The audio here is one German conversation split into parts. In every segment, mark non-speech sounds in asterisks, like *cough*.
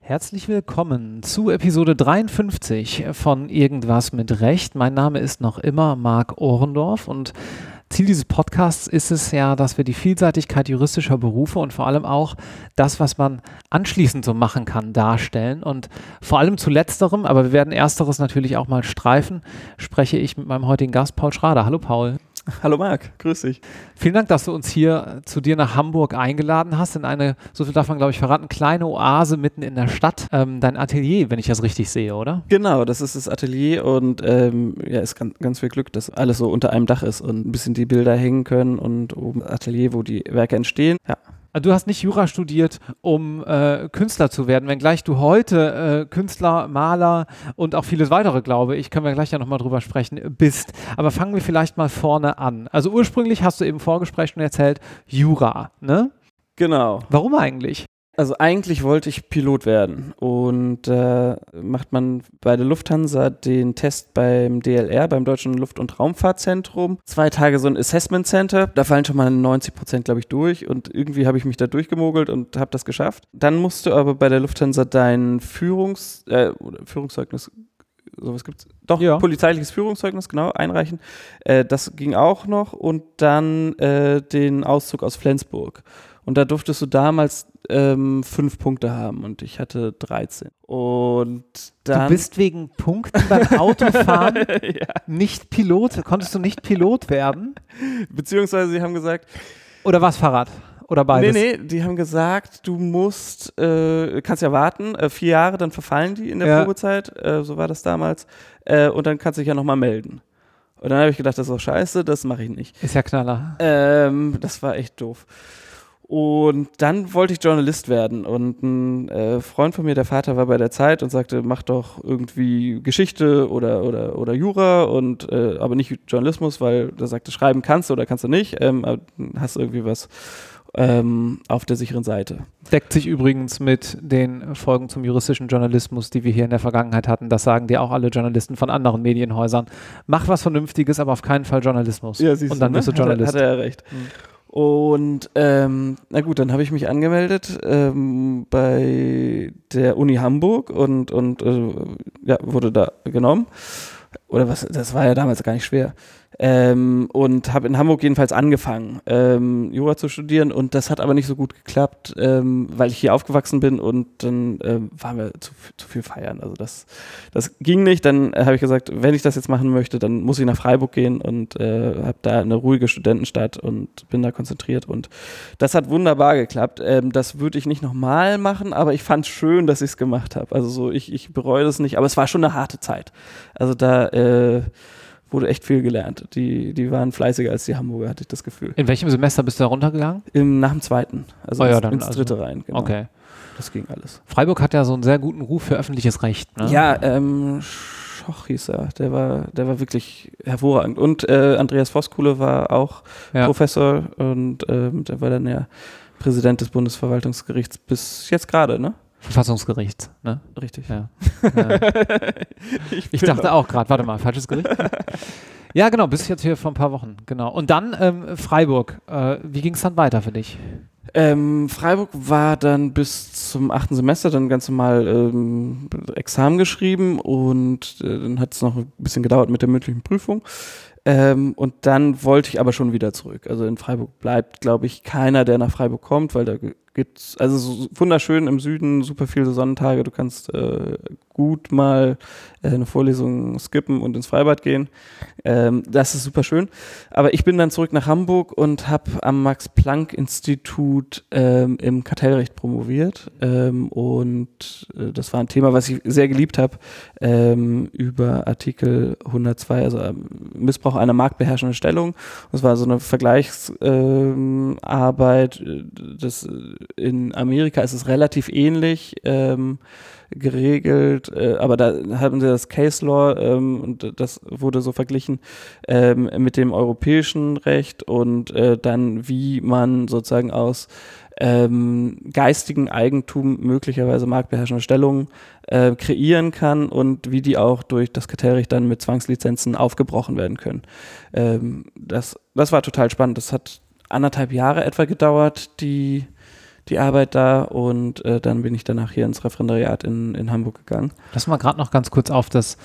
Herzlich willkommen zu Episode 53 von Irgendwas mit Recht. Mein Name ist noch immer Marc Ohrendorf und Ziel dieses Podcasts ist es ja, dass wir die Vielseitigkeit juristischer Berufe und vor allem auch das, was man anschließend so machen kann, darstellen. Und vor allem zu letzterem, aber wir werden ersteres natürlich auch mal streifen, spreche ich mit meinem heutigen Gast Paul Schrader. Hallo Paul. Hallo Marc, grüß dich. Vielen Dank, dass du uns hier zu dir nach Hamburg eingeladen hast, in eine, so viel darf man glaube ich verraten, kleine Oase mitten in der Stadt. Ähm, dein Atelier, wenn ich das richtig sehe, oder? Genau, das ist das Atelier und ähm, ja, ist ganz, ganz viel Glück, dass alles so unter einem Dach ist und ein bisschen die Bilder hängen können und oben Atelier, wo die Werke entstehen. Ja, also du hast nicht Jura studiert, um äh, Künstler zu werden, wenngleich du heute äh, Künstler, Maler und auch vieles weitere, glaube ich, können wir gleich ja nochmal drüber sprechen, bist. Aber fangen wir vielleicht mal vorne an. Also ursprünglich hast du eben Vorgespräch schon erzählt, Jura, ne? Genau. Warum eigentlich? Also eigentlich wollte ich Pilot werden und äh, macht man bei der Lufthansa den Test beim DLR, beim Deutschen Luft- und Raumfahrtzentrum. Zwei Tage so ein Assessment Center, da fallen schon mal 90 Prozent, glaube ich, durch und irgendwie habe ich mich da durchgemogelt und habe das geschafft. Dann musst du aber bei der Lufthansa dein Führungs, äh, Führungszeugnis sowas gibt's doch ja. polizeiliches Führungszeugnis genau einreichen. Äh, das ging auch noch und dann äh, den Auszug aus Flensburg. Und da durftest du damals ähm, fünf Punkte haben und ich hatte 13. Und dann. Du bist wegen Punkten beim Autofahren *laughs* ja. nicht Pilot. Konntest du nicht Pilot werden? Beziehungsweise sie haben gesagt. Oder was Fahrrad? Oder beides? Nee, nee, die haben gesagt, du musst, äh, kannst ja warten, äh, vier Jahre, dann verfallen die in der ja. Probezeit, äh, so war das damals, äh, und dann kannst du dich ja nochmal melden. Und dann habe ich gedacht, das ist doch scheiße, das mache ich nicht. Ist ja Knaller. Ähm, das war echt doof. Und dann wollte ich Journalist werden. Und ein äh, Freund von mir, der Vater, war bei der Zeit und sagte, mach doch irgendwie Geschichte oder, oder, oder Jura und äh, aber nicht Journalismus, weil er sagte, schreiben kannst du oder kannst du nicht, ähm, hast irgendwie was ähm, auf der sicheren Seite. Deckt sich übrigens mit den Folgen zum juristischen Journalismus, die wir hier in der Vergangenheit hatten. Das sagen dir auch alle Journalisten von anderen Medienhäusern. Mach was Vernünftiges, aber auf keinen Fall Journalismus. Ja, siehst und dann du, ne? bist du Journalist. Hat er, hat er recht. Mhm. Und ähm, na gut, dann habe ich mich angemeldet ähm, bei der Uni Hamburg und, und äh, ja, wurde da genommen. Oder was, das war ja damals gar nicht schwer. Ähm, und habe in Hamburg jedenfalls angefangen, ähm, Jura zu studieren und das hat aber nicht so gut geklappt, ähm, weil ich hier aufgewachsen bin und dann ähm, waren wir zu, zu, viel feiern. Also das, das ging nicht. Dann äh, habe ich gesagt, wenn ich das jetzt machen möchte, dann muss ich nach Freiburg gehen und äh, habe da eine ruhige Studentenstadt und bin da konzentriert und das hat wunderbar geklappt. Ähm, das würde ich nicht nochmal machen, aber ich fand es schön, dass ich es gemacht habe. Also so, ich, ich bereue das nicht, aber es war schon eine harte Zeit. Also da äh, wurde echt viel gelernt. Die, die waren fleißiger als die Hamburger, hatte ich das Gefühl. In welchem Semester bist du da runtergegangen? Im, nach dem zweiten. Also oh ja, ins, dann ins also. dritte rein. Genau. Okay. Das ging alles. Freiburg hat ja so einen sehr guten Ruf für öffentliches Recht. Ne? Ja, ähm, Schoch hieß er. Der war, der war wirklich hervorragend. Und äh, Andreas Voskuhle war auch ja. Professor und ähm, der war dann ja Präsident des Bundesverwaltungsgerichts bis jetzt gerade, ne? Verfassungsgericht, ne? Richtig. Ja. ja. *laughs* ich, ich dachte auch gerade, warte mal, falsches Gericht? *laughs* ja, genau, bis jetzt hier vor ein paar Wochen, genau. Und dann ähm, Freiburg. Äh, wie ging es dann weiter für dich? Ähm, Freiburg war dann bis zum achten Semester dann ganz normal ähm, Examen geschrieben und äh, dann hat es noch ein bisschen gedauert mit der mündlichen Prüfung. Ähm, und dann wollte ich aber schon wieder zurück. Also in Freiburg bleibt, glaube ich, keiner, der nach Freiburg kommt, weil da gibt's also so wunderschön im Süden, super viele Sonnentage. Du kannst äh, gut mal äh, eine Vorlesung skippen und ins Freibad gehen. Ähm, das ist super schön. Aber ich bin dann zurück nach Hamburg und habe am Max-Planck-Institut ähm, im Kartellrecht promoviert. Ähm, und äh, das war ein Thema, was ich sehr geliebt habe, ähm, über Artikel 102, also ähm, Missbrauch einer marktbeherrschenden Stellung. Das war so eine Vergleichsarbeit. Äh, das in Amerika ist es relativ ähnlich ähm, geregelt, äh, aber da haben sie das Case Law ähm, und das wurde so verglichen ähm, mit dem europäischen Recht und äh, dann wie man sozusagen aus ähm, geistigen Eigentum möglicherweise marktbeherrschende Stellungen äh, kreieren kann und wie die auch durch das Kartellrecht dann mit Zwangslizenzen aufgebrochen werden können. Ähm, das, das war total spannend. Das hat anderthalb Jahre etwa gedauert, die die Arbeit da und äh, dann bin ich danach hier ins Referendariat in, in Hamburg gegangen. Lass mal gerade noch ganz kurz auf das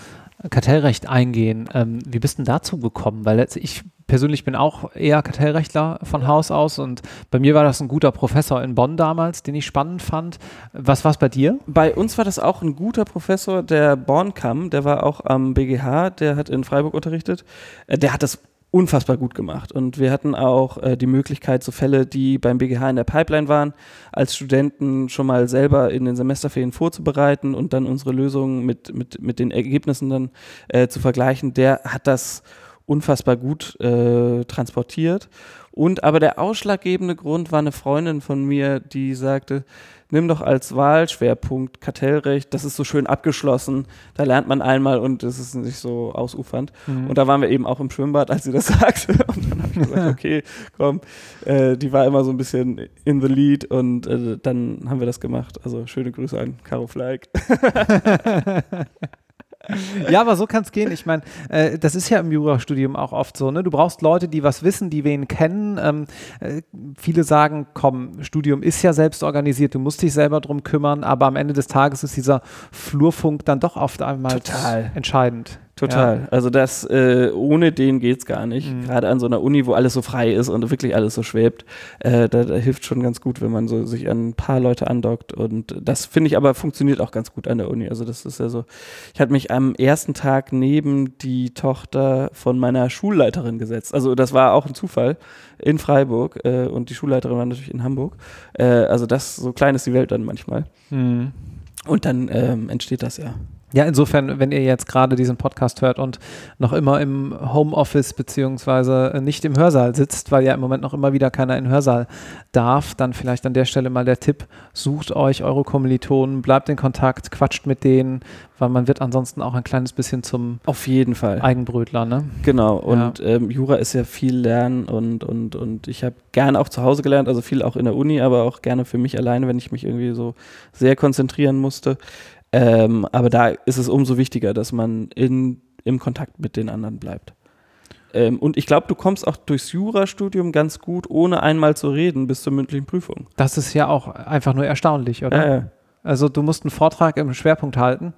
Kartellrecht eingehen. Ähm, wie bist du denn dazu gekommen? Weil ich persönlich bin auch eher Kartellrechtler von Haus aus und bei mir war das ein guter Professor in Bonn damals, den ich spannend fand. Was war es bei dir? Bei uns war das auch ein guter Professor, der Bornkam, der war auch am BGH, der hat in Freiburg unterrichtet. Äh, der hat das unfassbar gut gemacht. Und wir hatten auch äh, die Möglichkeit, so Fälle, die beim BGH in der Pipeline waren, als Studenten schon mal selber in den Semesterferien vorzubereiten und dann unsere Lösungen mit, mit, mit den Ergebnissen dann äh, zu vergleichen. Der hat das unfassbar gut äh, transportiert. Und aber der ausschlaggebende Grund war eine Freundin von mir, die sagte, nimm doch als Wahlschwerpunkt Kartellrecht, das ist so schön abgeschlossen, da lernt man einmal und es ist nicht so ausufernd. Mhm. Und da waren wir eben auch im Schwimmbad, als sie das *laughs* sagte. Und dann habe ich gesagt, *laughs* okay, komm, äh, die war immer so ein bisschen in the lead und äh, dann haben wir das gemacht. Also schöne Grüße an Caro Fleig. *laughs* *laughs* ja, aber so kann es gehen. Ich meine, äh, das ist ja im Jurastudium auch oft so. Ne? Du brauchst Leute, die was wissen, die wen kennen. Ähm, äh, viele sagen, komm, Studium ist ja selbst organisiert, du musst dich selber drum kümmern, aber am Ende des Tages ist dieser Flurfunk dann doch oft einmal Total. entscheidend. Total. Ja. Also das, äh, ohne den geht es gar nicht. Mhm. Gerade an so einer Uni, wo alles so frei ist und wirklich alles so schwebt, äh, da, da, hilft schon ganz gut, wenn man so sich an ein paar Leute andockt. Und das finde ich aber funktioniert auch ganz gut an der Uni. Also das ist ja so. Ich hatte mich am ersten Tag neben die Tochter von meiner Schulleiterin gesetzt. Also das war auch ein Zufall in Freiburg äh, und die Schulleiterin war natürlich in Hamburg. Äh, also das, so klein ist die Welt dann manchmal. Mhm. Und dann ähm, entsteht das ja. Ja, insofern, wenn ihr jetzt gerade diesen Podcast hört und noch immer im Homeoffice beziehungsweise nicht im Hörsaal sitzt, weil ja im Moment noch immer wieder keiner in den Hörsaal darf, dann vielleicht an der Stelle mal der Tipp, sucht euch eure Kommilitonen, bleibt in Kontakt, quatscht mit denen, weil man wird ansonsten auch ein kleines bisschen zum Auf jeden Fall. Eigenbrötler, ne? Genau, und ja. ähm, Jura ist ja viel Lernen und, und, und ich habe gerne auch zu Hause gelernt, also viel auch in der Uni, aber auch gerne für mich alleine, wenn ich mich irgendwie so sehr konzentrieren musste. Ähm, aber da ist es umso wichtiger, dass man in, im Kontakt mit den anderen bleibt. Ähm, und ich glaube, du kommst auch durchs Jurastudium ganz gut, ohne einmal zu reden, bis zur mündlichen Prüfung. Das ist ja auch einfach nur erstaunlich, oder? Äh. Also du musst einen Vortrag im Schwerpunkt halten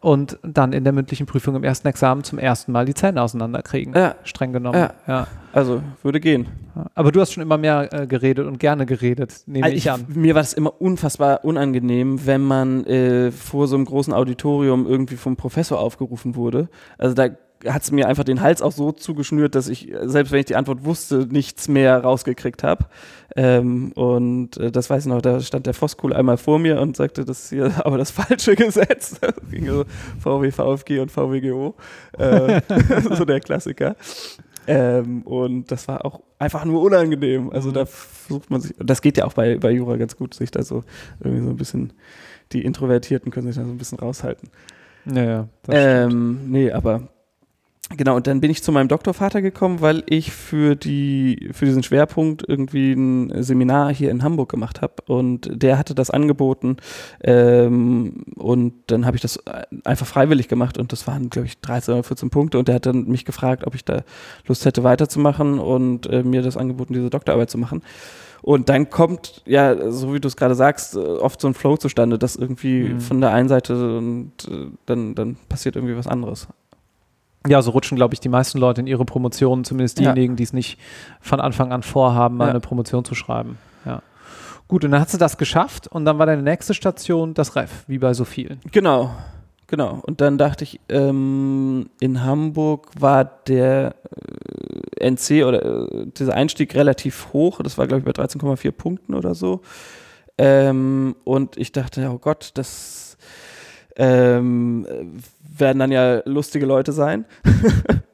und dann in der mündlichen Prüfung im ersten Examen zum ersten Mal die Zähne auseinanderkriegen. Ja. Streng genommen. Ja. ja. Also würde gehen. Aber du hast schon immer mehr äh, geredet und gerne geredet, nehme also ich, ich, an. Mir war das immer unfassbar unangenehm, wenn man äh, vor so einem großen Auditorium irgendwie vom Professor aufgerufen wurde. Also da hat es mir einfach den Hals auch so zugeschnürt, dass ich, selbst wenn ich die Antwort wusste, nichts mehr rausgekriegt habe. Ähm, und äh, das weiß ich noch, da stand der Voskuhl einmal vor mir und sagte, das ist hier *laughs* aber das falsche Gesetz. *laughs* Das ging so VW, VfG und VWGO. Äh, *laughs* so der Klassiker. Ähm, und das war auch einfach nur unangenehm. Also da versucht man sich, das geht ja auch bei, bei Jura ganz gut, sich da so irgendwie so ein bisschen, die Introvertierten können sich da so ein bisschen raushalten. Naja, ähm, nee, aber Genau, und dann bin ich zu meinem Doktorvater gekommen, weil ich für, die, für diesen Schwerpunkt irgendwie ein Seminar hier in Hamburg gemacht habe. Und der hatte das angeboten. Ähm, und dann habe ich das einfach freiwillig gemacht. Und das waren, glaube ich, 13 oder 14 Punkte. Und der hat dann mich gefragt, ob ich da Lust hätte, weiterzumachen und äh, mir das angeboten, diese Doktorarbeit zu machen. Und dann kommt, ja, so wie du es gerade sagst, oft so ein Flow zustande, dass irgendwie mhm. von der einen Seite und äh, dann, dann passiert irgendwie was anderes ja, so rutschen, glaube ich, die meisten Leute in ihre Promotionen, zumindest diejenigen, ja. die es nicht von Anfang an vorhaben, mal ja. eine Promotion zu schreiben. Ja. Gut, und dann hat sie das geschafft und dann war deine nächste Station das Ref, wie bei so vielen. Genau, genau. Und dann dachte ich, ähm, in Hamburg war der äh, NC oder äh, dieser Einstieg relativ hoch. Das war, glaube ich, bei 13,4 Punkten oder so. Ähm, und ich dachte, oh Gott, das ähm, werden dann ja lustige Leute sein.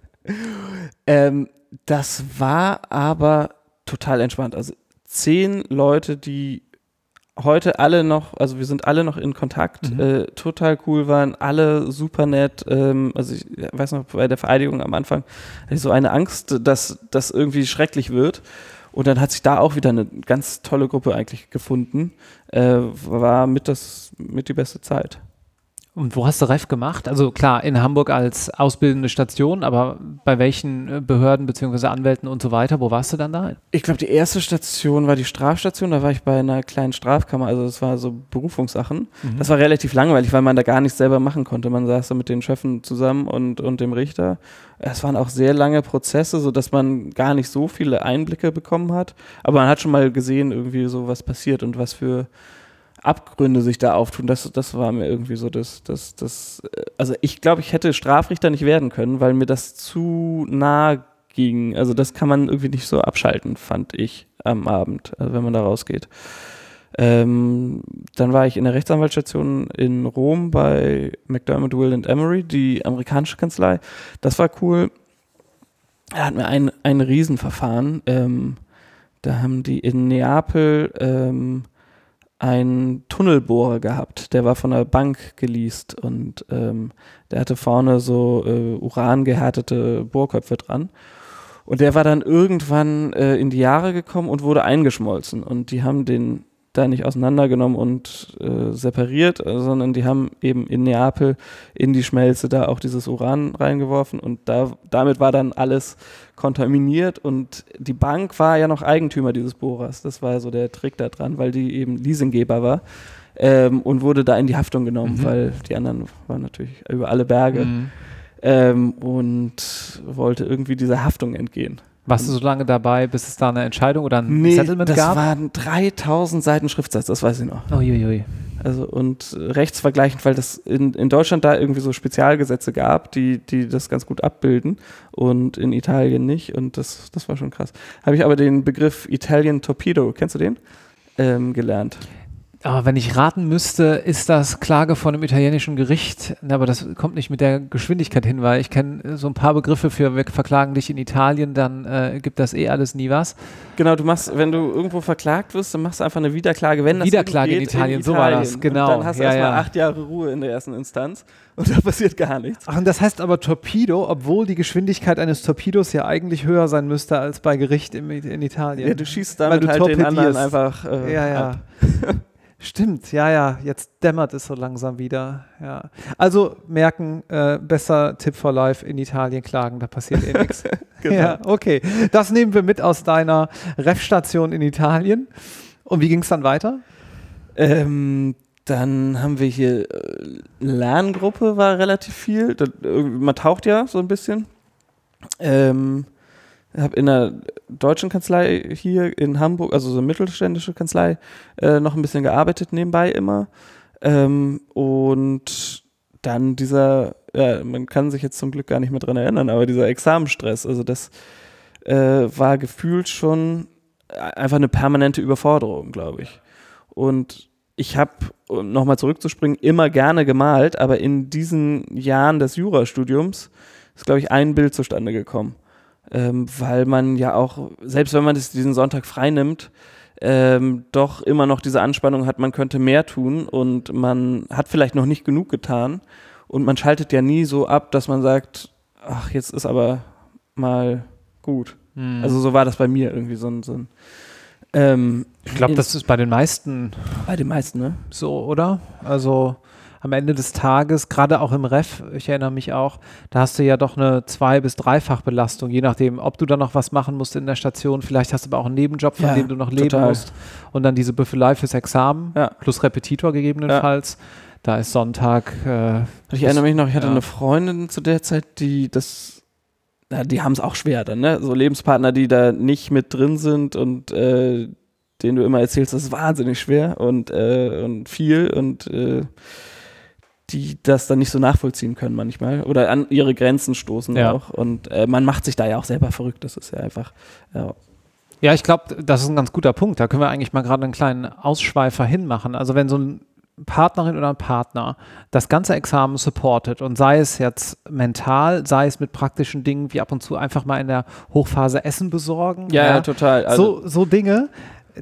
*laughs* ähm, das war aber total entspannt. Also zehn Leute, die heute alle noch, also wir sind alle noch in Kontakt, mhm. äh, total cool waren, alle super nett. Ähm, also ich weiß noch, bei der Vereidigung am Anfang hatte ich so eine Angst, dass das irgendwie schrecklich wird. Und dann hat sich da auch wieder eine ganz tolle Gruppe eigentlich gefunden. Äh, war mit das mit die beste Zeit. Und wo hast du Ref gemacht? Also klar, in Hamburg als ausbildende Station, aber bei welchen äh, Behörden bzw. Anwälten und so weiter, wo warst du dann da? Ich glaube, die erste Station war die Strafstation, da war ich bei einer kleinen Strafkammer, also das war so Berufungssachen. Mhm. Das war relativ langweilig, weil man da gar nichts selber machen konnte. Man saß da mit den Chefen zusammen und, und dem Richter. Es waren auch sehr lange Prozesse, sodass man gar nicht so viele Einblicke bekommen hat. Aber man hat schon mal gesehen, irgendwie so was passiert und was für Abgründe sich da auftun, das, das war mir irgendwie so das, das, das, äh, also ich glaube, ich hätte Strafrichter nicht werden können, weil mir das zu nah ging. Also das kann man irgendwie nicht so abschalten, fand ich am Abend, also wenn man da rausgeht. Ähm, dann war ich in der Rechtsanwaltsstation in Rom bei McDermott, Will and Emery, die amerikanische Kanzlei. Das war cool. Er hat mir ein, ein Riesenverfahren. Ähm, da haben die in Neapel ähm, einen Tunnelbohrer gehabt, der war von der Bank geleast und ähm, der hatte vorne so äh, urangehärtete Bohrköpfe dran. Und der war dann irgendwann äh, in die Jahre gekommen und wurde eingeschmolzen. Und die haben den da nicht auseinandergenommen und äh, separiert, sondern die haben eben in Neapel in die Schmelze da auch dieses Uran reingeworfen und da, damit war dann alles kontaminiert und die Bank war ja noch Eigentümer dieses Bohrers. Das war so der Trick da dran, weil die eben Leasinggeber war ähm, und wurde da in die Haftung genommen, mhm. weil die anderen waren natürlich über alle Berge mhm. ähm, und wollte irgendwie dieser Haftung entgehen. Warst du so lange dabei, bis es da eine Entscheidung oder ein nee, Settlement das gab? Das waren 3000 Seiten Schriftsatz, das weiß ich noch. Uiuiui. Also und rechtsvergleichend, weil das in, in Deutschland da irgendwie so Spezialgesetze gab, die, die das ganz gut abbilden und in Italien nicht und das, das war schon krass. Habe ich aber den Begriff Italian Torpedo, kennst du den? Ähm, gelernt. Aber wenn ich raten müsste, ist das Klage von einem italienischen Gericht. Aber das kommt nicht mit der Geschwindigkeit hin, weil ich kenne so ein paar Begriffe für wir verklagen dich in Italien, dann äh, gibt das eh alles nie was. Genau, du machst, wenn du irgendwo verklagt wirst, dann machst du einfach eine Wiederklage, wenn das Wiederklage geht, in, Italien, in, Italien, so war das, genau. Und dann hast du ja, erstmal ja. acht Jahre Ruhe in der ersten Instanz und da passiert gar nichts. Ach, und das heißt aber Torpedo, obwohl die Geschwindigkeit eines Torpedos ja eigentlich höher sein müsste als bei Gericht in, in Italien. Ja, du schießt damit halt den anderen einfach äh, ja, ja. *laughs* Stimmt, ja, ja, jetzt dämmert es so langsam wieder. Ja. Also merken, äh, besser Tipp for Life in Italien klagen, da passiert eh nichts. *laughs* genau. Ja, okay. Das nehmen wir mit aus deiner Ref-Station in Italien. Und wie ging es dann weiter? Ähm, dann haben wir hier äh, Lerngruppe war relativ viel. Das, man taucht ja so ein bisschen. Ähm, habe in einer deutschen Kanzlei hier in Hamburg, also so eine mittelständische Kanzlei, äh, noch ein bisschen gearbeitet nebenbei immer. Ähm, und dann dieser, ja, man kann sich jetzt zum Glück gar nicht mehr dran erinnern, aber dieser Examenstress, also das äh, war gefühlt schon einfach eine permanente Überforderung, glaube ich. Und ich habe, um nochmal zurückzuspringen, immer gerne gemalt, aber in diesen Jahren des Jurastudiums ist, glaube ich, ein Bild zustande gekommen ähm, weil man ja auch, selbst wenn man das, diesen Sonntag frei nimmt, ähm, doch immer noch diese Anspannung hat, man könnte mehr tun und man hat vielleicht noch nicht genug getan und man schaltet ja nie so ab, dass man sagt, ach, jetzt ist aber mal gut. Hm. Also so war das bei mir irgendwie so ein, so ein ähm, ich glaube, das ist bei den meisten. Bei den meisten, ne? So, oder? Also am Ende des Tages, gerade auch im Ref, ich erinnere mich auch, da hast du ja doch eine zwei- bis dreifach-Belastung, je nachdem, ob du da noch was machen musst in der Station. Vielleicht hast du aber auch einen Nebenjob, von ja, dem du noch leben total. musst. Und dann diese Büffelei fürs Examen ja. plus Repetitor gegebenenfalls. Ja. Da ist Sonntag. Äh, ich erinnere mich noch, ich hatte eine Freundin zu der Zeit, die das ja, die haben es auch schwer dann, ne? So Lebenspartner, die da nicht mit drin sind und äh, denen du immer erzählst, das ist wahnsinnig schwer und, äh, und viel und äh, die das dann nicht so nachvollziehen können manchmal oder an ihre Grenzen stoßen ja. auch. Und äh, man macht sich da ja auch selber verrückt. Das ist ja einfach. Ja. Ja, ich glaube, das ist ein ganz guter Punkt. Da können wir eigentlich mal gerade einen kleinen Ausschweifer hinmachen. Also wenn so ein Partnerin oder ein Partner das ganze Examen supportet und sei es jetzt mental, sei es mit praktischen Dingen wie ab und zu einfach mal in der Hochphase Essen besorgen. Ja, ja, total. Also so, so Dinge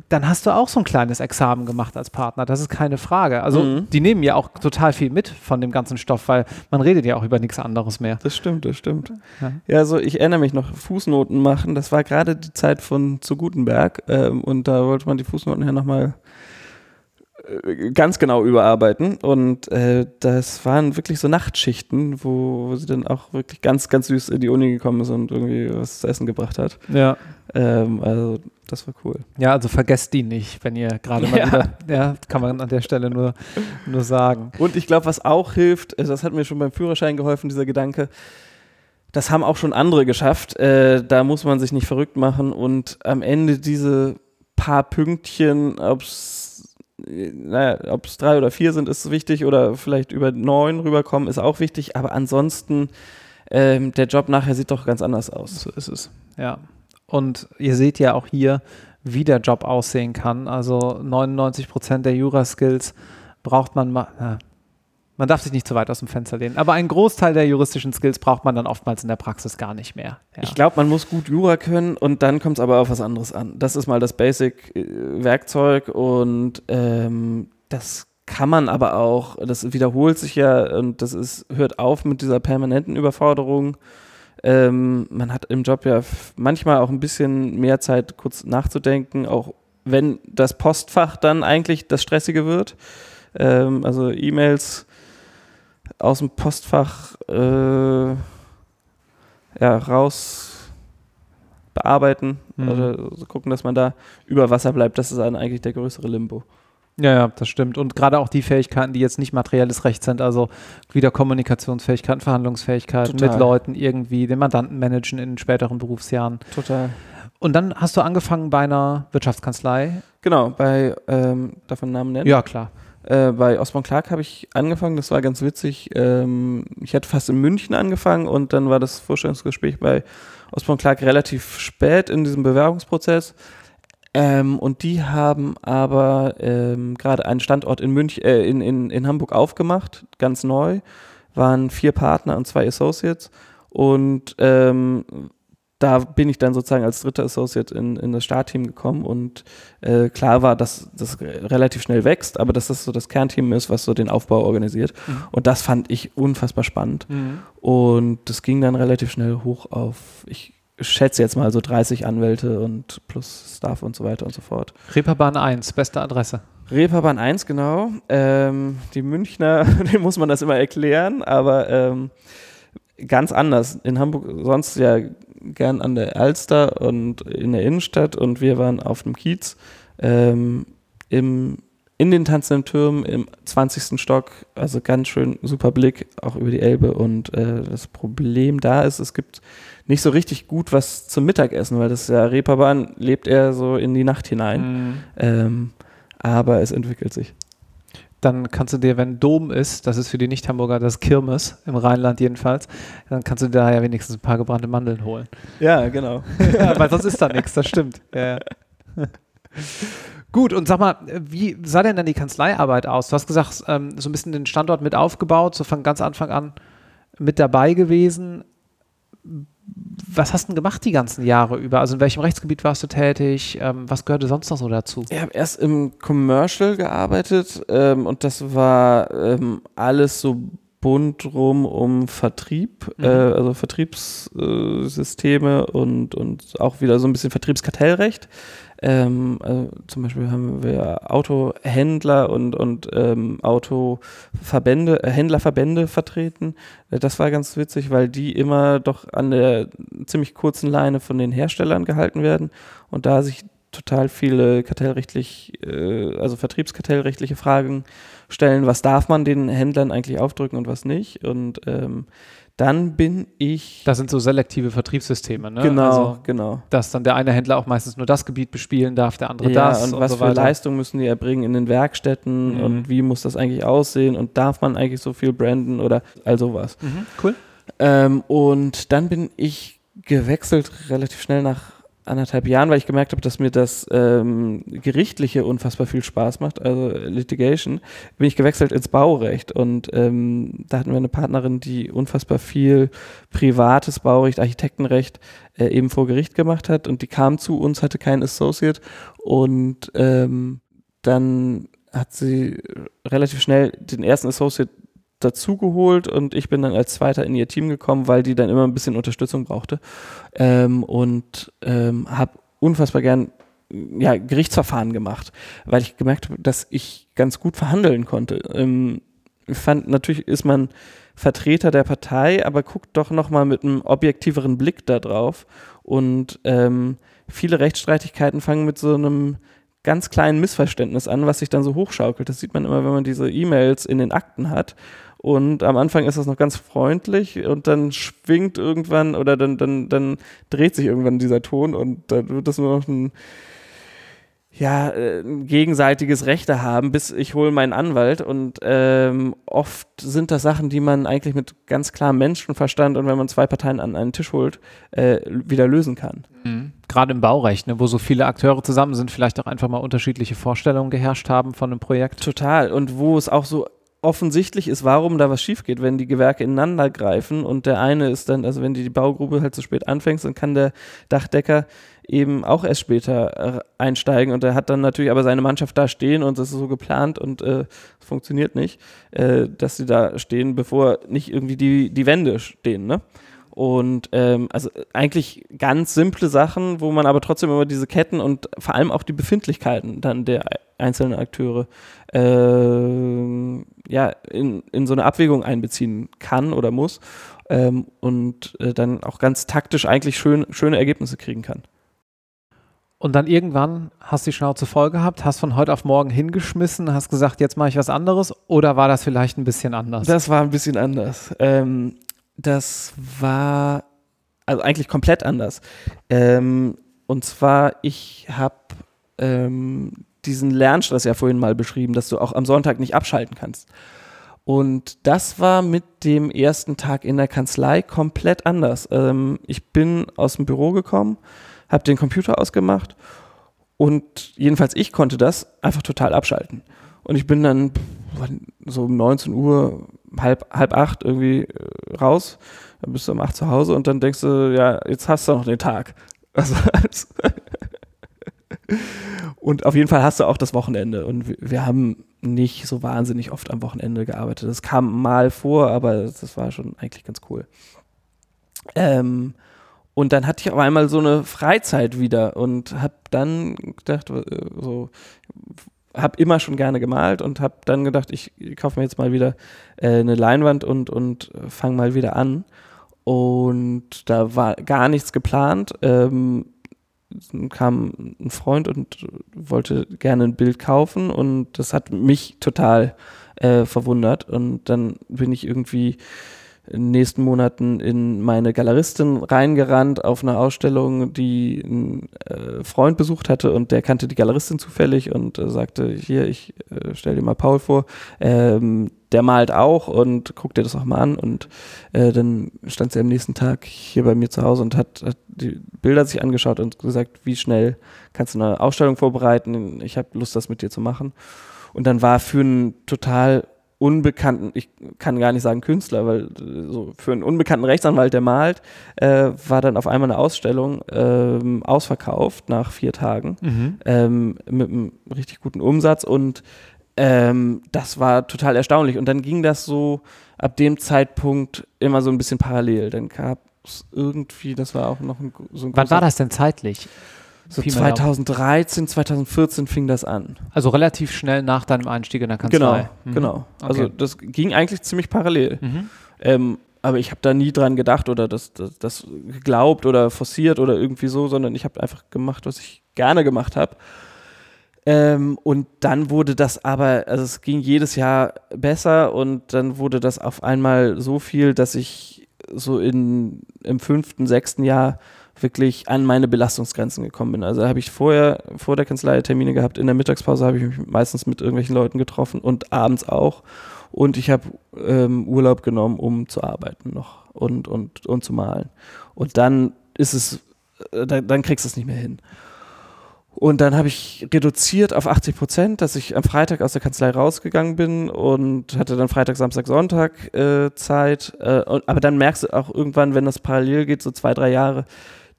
dann hast du auch so ein kleines Examen gemacht als Partner. Das ist keine Frage. Also mhm. die nehmen ja auch total viel mit von dem ganzen Stoff, weil man redet ja auch über nichts anderes mehr. Das stimmt, das stimmt. Ja, ja also ich erinnere mich noch, Fußnoten machen, das war gerade die Zeit von zu Gutenberg ähm, und da wollte man die Fußnoten ja nochmal äh, ganz genau überarbeiten. Und äh, das waren wirklich so Nachtschichten, wo, wo, sie dann auch wirklich ganz, ganz süß in die Uni gekommen ist und irgendwie was zu essen gebracht hat. Ja. Ähm, also das war cool. Ja, also vergesst die nicht, wenn ihr gerade mal ja. wieder, ja, kann man an der Stelle nur, nur sagen. Und ich glaube, was auch hilft, also das hat mir schon beim Führerschein geholfen, dieser Gedanke, das haben auch schon andere geschafft. Äh, da muss man sich nicht verrückt machen und am Ende diese paar Pünktchen, ob es naja, ob es drei oder vier sind, ist wichtig oder vielleicht über neun rüberkommen, ist auch wichtig, aber ansonsten ähm, der Job nachher sieht doch ganz anders aus. So ist es, ja. Und ihr seht ja auch hier, wie der Job aussehen kann. Also 99 Prozent der Jura-Skills braucht man mal. Ja, man darf sich nicht zu weit aus dem Fenster lehnen. Aber einen Großteil der juristischen Skills braucht man dann oftmals in der Praxis gar nicht mehr. Ja. Ich glaube, man muss gut Jura können und dann kommt es aber auf was anderes an. Das ist mal das Basic-Werkzeug und ähm, das kann man aber auch, das wiederholt sich ja und das ist, hört auf mit dieser permanenten Überforderung. Ähm, man hat im Job ja manchmal auch ein bisschen mehr Zeit, kurz nachzudenken, auch wenn das Postfach dann eigentlich das Stressige wird. Ähm, also E-Mails aus dem Postfach äh, ja, raus bearbeiten mhm. oder gucken, dass man da über Wasser bleibt. Das ist dann eigentlich der größere Limbo. Ja, ja, das stimmt. Und gerade auch die Fähigkeiten, die jetzt nicht materielles Recht sind, also wieder Kommunikationsfähigkeiten, Verhandlungsfähigkeiten Total. mit Leuten irgendwie, den Mandanten managen in späteren Berufsjahren. Total. Und dann hast du angefangen bei einer Wirtschaftskanzlei. Genau, bei, ähm, darf man Namen nennen? Ja, klar. Äh, bei Osborne Clark habe ich angefangen, das war ganz witzig. Ähm, ich hatte fast in München angefangen und dann war das Vorstellungsgespräch bei Osborne Clark relativ spät in diesem Bewerbungsprozess. Ähm, und die haben aber ähm, gerade einen Standort in, Münch, äh, in, in, in Hamburg aufgemacht, ganz neu. Waren vier Partner und zwei Associates. Und ähm, da bin ich dann sozusagen als dritter Associate in, in das Startteam gekommen und äh, klar war, dass das relativ schnell wächst, aber dass das so das Kernteam ist, was so den Aufbau organisiert. Mhm. Und das fand ich unfassbar spannend. Mhm. Und das ging dann relativ schnell hoch auf, ich schätze jetzt mal so 30 Anwälte und plus Staff und so weiter und so fort. Reeperbahn 1, beste Adresse. Reeperbahn 1, genau. Ähm, die Münchner, *laughs* den muss man das immer erklären, aber ähm, ganz anders. In Hamburg sonst ja gern an der Alster und in der Innenstadt und wir waren auf dem Kiez ähm, im, in den tanzenden Türmen im 20. Stock, also ganz schön super Blick auch über die Elbe und äh, das Problem da ist, es gibt nicht so richtig gut was zum Mittagessen, weil das ja Reeperbahn lebt eher so in die Nacht hinein. Mhm. Ähm, aber es entwickelt sich dann kannst du dir, wenn Dom ist, das ist für die Nicht-Hamburger das Kirmes, im Rheinland jedenfalls, dann kannst du dir da ja wenigstens ein paar gebrannte Mandeln holen. Ja, genau. *laughs* ja, weil sonst ist da nichts, das stimmt. Ja. *laughs* Gut, und sag mal, wie sah denn dann die Kanzleiarbeit aus? Du hast gesagt, ähm, so ein bisschen den Standort mit aufgebaut, so von ganz Anfang an mit dabei gewesen was hast du denn gemacht die ganzen Jahre über? Also in welchem Rechtsgebiet warst du tätig? Ähm, was gehörte sonst noch so dazu? Ich habe erst im Commercial gearbeitet ähm, und das war ähm, alles so bunt rum um Vertrieb, mhm. äh, also Vertriebssysteme und, und auch wieder so ein bisschen Vertriebskartellrecht. Ähm, also zum Beispiel haben wir Autohändler und, und ähm, Autoverbände, äh, Händlerverbände vertreten. Äh, das war ganz witzig, weil die immer doch an der ziemlich kurzen Leine von den Herstellern gehalten werden und da sich total viele kartellrechtlich, äh, also vertriebskartellrechtliche Fragen stellen. Was darf man den Händlern eigentlich aufdrücken und was nicht? Und ähm, dann bin ich. Das sind so selektive Vertriebssysteme, ne? Genau, also, genau. Dass dann der eine Händler auch meistens nur das Gebiet bespielen darf, der andere ja, das. Und, und was so für Leistung müssen die erbringen in den Werkstätten mhm. und wie muss das eigentlich aussehen und darf man eigentlich so viel branden oder all sowas. Mhm, cool. Ähm, und dann bin ich gewechselt relativ schnell nach anderthalb Jahren, weil ich gemerkt habe, dass mir das ähm, Gerichtliche unfassbar viel Spaß macht, also Litigation, bin ich gewechselt ins Baurecht und ähm, da hatten wir eine Partnerin, die unfassbar viel privates Baurecht, Architektenrecht äh, eben vor Gericht gemacht hat und die kam zu uns, hatte keinen Associate und ähm, dann hat sie relativ schnell den ersten Associate dazugeholt und ich bin dann als Zweiter in ihr Team gekommen, weil die dann immer ein bisschen Unterstützung brauchte ähm, und ähm, habe unfassbar gern ja, Gerichtsverfahren gemacht, weil ich gemerkt habe, dass ich ganz gut verhandeln konnte. Ähm, fand, natürlich ist man Vertreter der Partei, aber guckt doch nochmal mit einem objektiveren Blick da drauf. Und ähm, viele Rechtsstreitigkeiten fangen mit so einem ganz kleinen Missverständnis an, was sich dann so hochschaukelt. Das sieht man immer, wenn man diese E-Mails in den Akten hat. Und am Anfang ist das noch ganz freundlich und dann schwingt irgendwann oder dann, dann, dann dreht sich irgendwann dieser Ton und dann wird das nur noch ein ja, äh, gegenseitiges Rechte haben, bis ich hole meinen Anwalt. Und ähm, oft sind das Sachen, die man eigentlich mit ganz klarem Menschenverstand und wenn man zwei Parteien an einen Tisch holt, äh, wieder lösen kann. Mhm. Gerade im Baurecht, ne, wo so viele Akteure zusammen sind, vielleicht auch einfach mal unterschiedliche Vorstellungen geherrscht haben von einem Projekt. Total. Und wo es auch so offensichtlich ist, warum da was schief geht, wenn die Gewerke ineinander greifen und der eine ist dann, also wenn die, die Baugrube halt zu spät anfängt, dann kann der Dachdecker eben auch erst später äh, einsteigen und er hat dann natürlich aber seine Mannschaft da stehen und das ist so geplant und äh, es funktioniert nicht, äh, dass sie da stehen, bevor nicht irgendwie die, die Wände stehen, ne? Und ähm, also eigentlich ganz simple Sachen, wo man aber trotzdem immer diese Ketten und vor allem auch die Befindlichkeiten dann der einzelnen Akteure äh, ja, in, in so eine Abwägung einbeziehen kann oder muss ähm, und äh, dann auch ganz taktisch eigentlich schön, schöne Ergebnisse kriegen kann. Und dann irgendwann hast du die Schnauze voll gehabt, hast von heute auf morgen hingeschmissen, hast gesagt, jetzt mache ich was anderes oder war das vielleicht ein bisschen anders? Das war ein bisschen anders. Ähm, das war also eigentlich komplett anders. Ähm, und zwar, ich habe ähm, diesen Lernstress ja vorhin mal beschrieben, dass du auch am Sonntag nicht abschalten kannst. Und das war mit dem ersten Tag in der Kanzlei komplett anders. Ähm, ich bin aus dem Büro gekommen, habe den Computer ausgemacht und jedenfalls ich konnte das einfach total abschalten. Und ich bin dann so um 19 Uhr, halb, halb acht irgendwie äh, raus, dann bist du um acht zu Hause und dann denkst du, ja, jetzt hast du noch den Tag. *laughs* Also, und auf jeden Fall hast du auch das Wochenende. Und wir haben nicht so wahnsinnig oft am Wochenende gearbeitet. Das kam mal vor, aber das war schon eigentlich ganz cool. Ähm, und dann hatte ich auf einmal so eine Freizeit wieder und habe dann gedacht, äh, so, habe immer schon gerne gemalt und habe dann gedacht, ich kaufe mir jetzt mal wieder äh, eine Leinwand und, und fange mal wieder an. Und da war gar nichts geplant. Ähm, kam ein Freund und wollte gerne ein Bild kaufen und das hat mich total äh, verwundert. Und dann bin ich irgendwie in den nächsten Monaten in meine Galeristin reingerannt auf eine Ausstellung, die ein äh, Freund besucht hatte und der kannte die Galeristin zufällig und äh, sagte, hier, ich äh, stell dir mal Paul vor, ähm, der malt auch und guck dir das auch mal an und äh, dann stand sie am nächsten Tag hier bei mir zu Hause und hat, hat die Bilder sich angeschaut und gesagt, wie schnell kannst du eine Ausstellung vorbereiten, ich habe Lust, das mit dir zu machen. Und dann war für einen total unbekannten, ich kann gar nicht sagen Künstler, weil äh, so für einen unbekannten Rechtsanwalt, der malt, äh, war dann auf einmal eine Ausstellung ähm, ausverkauft nach vier Tagen mhm. ähm, mit einem richtig guten Umsatz und ähm, das war total erstaunlich. Und dann ging das so ab dem Zeitpunkt immer so ein bisschen parallel. Dann gab es irgendwie, das war auch noch ein, so ein Wann war das denn zeitlich? So 2013, 2014 fing das an. Also relativ schnell nach deinem Einstieg in der Kanzlei. Genau, mhm. genau. Also okay. das ging eigentlich ziemlich parallel. Mhm. Ähm, aber ich habe da nie dran gedacht oder das, das, das, geglaubt oder forciert oder irgendwie so, sondern ich habe einfach gemacht, was ich gerne gemacht habe. Ähm, und dann wurde das aber, also es ging jedes Jahr besser und dann wurde das auf einmal so viel, dass ich so in, im fünften, sechsten Jahr wirklich an meine Belastungsgrenzen gekommen bin. Also habe ich vorher, vor der Kanzlei Termine gehabt, in der Mittagspause habe ich mich meistens mit irgendwelchen Leuten getroffen und abends auch. Und ich habe ähm, Urlaub genommen, um zu arbeiten noch und, und, und zu malen. Und dann ist es, äh, dann, dann kriegst du es nicht mehr hin. Und dann habe ich reduziert auf 80 Prozent, dass ich am Freitag aus der Kanzlei rausgegangen bin und hatte dann Freitag, Samstag, Sonntag äh, Zeit. Äh, und, aber dann merkst du auch irgendwann, wenn das parallel geht, so zwei, drei Jahre,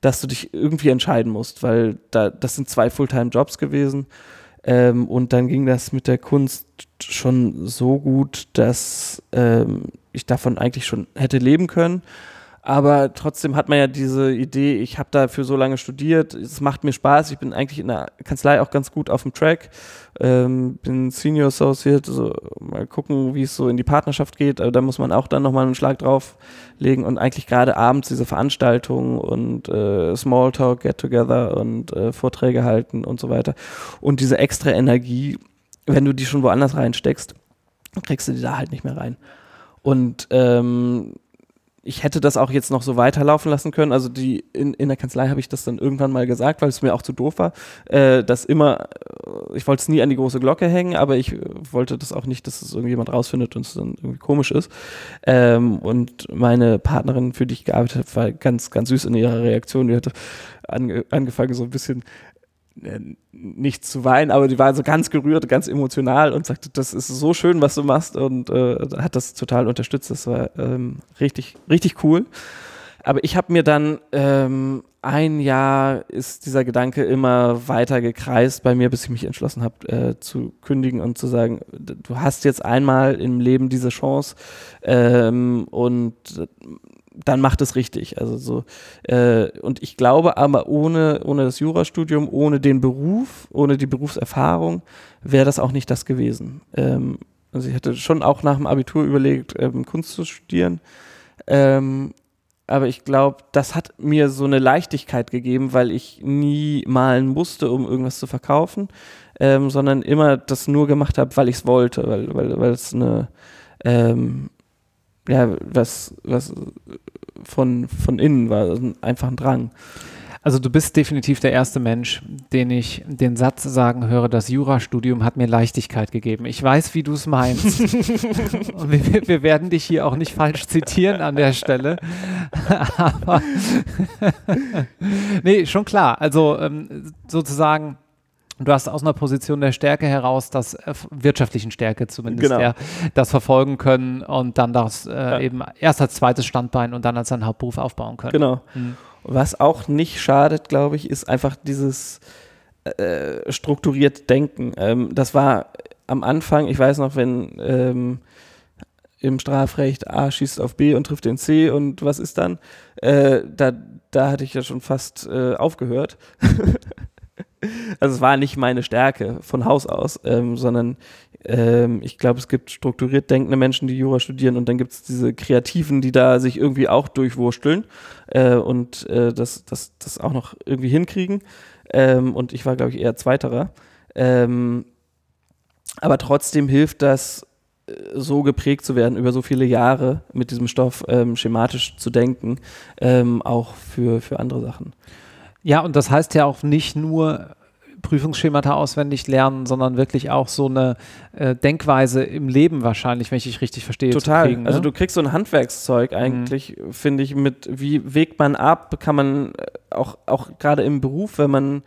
dass du dich irgendwie entscheiden musst, weil da, das sind zwei Fulltime-Jobs gewesen. Ähm, und dann ging das mit der Kunst schon so gut, dass ähm, ich davon eigentlich schon hätte leben können. Aber trotzdem hat man ja diese Idee, ich habe dafür so lange studiert, es macht mir Spaß, ich bin eigentlich in der Kanzlei auch ganz gut auf dem Track, ähm, bin Senior Associate, also mal gucken, wie es so in die Partnerschaft geht, aber da muss man auch dann nochmal einen Schlag drauflegen und eigentlich gerade abends diese Veranstaltungen und äh, Smalltalk, Get-Together und äh, Vorträge halten und so weiter und diese extra Energie, wenn du die schon woanders reinsteckst, kriegst du die da halt nicht mehr rein. Und ähm, ich hätte das auch jetzt noch so weiterlaufen lassen können. Also die in, in der Kanzlei habe ich das dann irgendwann mal gesagt, weil es mir auch zu doof war, äh, dass immer, äh, ich wollte es nie an die große Glocke hängen, aber ich äh, wollte das auch nicht, dass es irgendjemand rausfindet und es dann irgendwie komisch ist. Ähm, und meine Partnerin, für die ich gearbeitet habe, war ganz, ganz süß in ihrer Reaktion. Die hatte ange angefangen, so ein bisschen nicht zu weinen, aber die war so ganz gerührt, ganz emotional und sagte, das ist so schön, was du machst und äh, hat das total unterstützt. Das war ähm, richtig, richtig cool. Aber ich habe mir dann ähm, ein Jahr ist dieser Gedanke immer weiter gekreist bei mir, bis ich mich entschlossen habe äh, zu kündigen und zu sagen, du hast jetzt einmal im Leben diese Chance ähm, und dann macht es richtig. Also so, äh, und ich glaube aber ohne, ohne das Jurastudium, ohne den Beruf, ohne die Berufserfahrung, wäre das auch nicht das gewesen. Ähm, also ich hätte schon auch nach dem Abitur überlegt, ähm, Kunst zu studieren. Ähm, aber ich glaube, das hat mir so eine Leichtigkeit gegeben, weil ich nie malen musste, um irgendwas zu verkaufen, ähm, sondern immer das nur gemacht habe, weil ich es wollte, weil, weil, weil es eine, ähm, ja, was, was von, von innen war, also einfach ein Drang. Also du bist definitiv der erste Mensch, den ich den Satz sagen höre, das Jurastudium hat mir Leichtigkeit gegeben. Ich weiß, wie du es meinst. *laughs* Und wir, wir, werden dich hier auch nicht falsch zitieren an der Stelle. Aber *laughs* nee, schon klar. Also ähm, sozusagen Du hast aus einer Position der Stärke heraus, das äh, wirtschaftlichen Stärke zumindest, genau. ja, das verfolgen können und dann das äh, ja. eben erst als zweites Standbein und dann als seinen Hauptberuf aufbauen können. Genau. Mhm. Was auch nicht schadet, glaube ich, ist einfach dieses äh, strukturiert Denken. Ähm, das war am Anfang, ich weiß noch, wenn ähm, im Strafrecht A schießt auf B und trifft den C und was ist dann? Äh, da, da hatte ich ja schon fast äh, aufgehört. *laughs* also es war nicht meine Stärke von Haus aus, ähm, sondern ähm, ich glaube, es gibt strukturiert denkende Menschen, die Jura studieren und dann gibt es diese Kreativen, die da sich irgendwie auch durchwursteln äh, und äh, das, das, das auch noch irgendwie hinkriegen. Ähm, und ich war, glaube ich, eher Zweiterer. Ähm, aber trotzdem hilft das, äh, so geprägt zu werden, über so viele Jahre mit diesem Stoff ähm, schematisch zu denken, ähm, auch für, für andere Sachen. Ja, und das heißt ja auch nicht nur Prüfungsschemata auswendig lernen, sondern wirklich auch so eine äh, Denkweise im Leben wahrscheinlich, wenn ich dich richtig verstehe. Total. Kriegen, ne? Also du kriegst so ein Handwerkszeug mhm. eigentlich, mhm. finde ich, mit wie wägt man ab, kann man äh, auch, auch gerade im Beruf, wenn man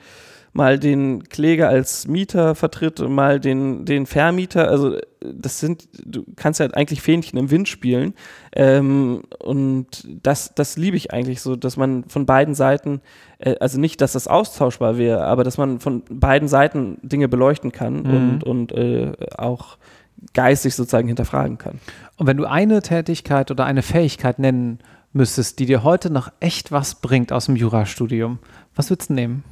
mal den Kläger als Mieter vertritt, mal den, den Vermieter. Also das sind, du kannst ja eigentlich Fähnchen im Wind spielen. Ähm, und das, das liebe ich eigentlich so, dass man von beiden Seiten, äh, also nicht, dass das austauschbar wäre, aber dass man von beiden Seiten Dinge beleuchten kann mhm. und, und äh, auch geistig sozusagen hinterfragen kann. Und wenn du eine Tätigkeit oder eine Fähigkeit nennen müsstest, die dir heute noch echt was bringt aus dem Jurastudium, was würdest du nehmen?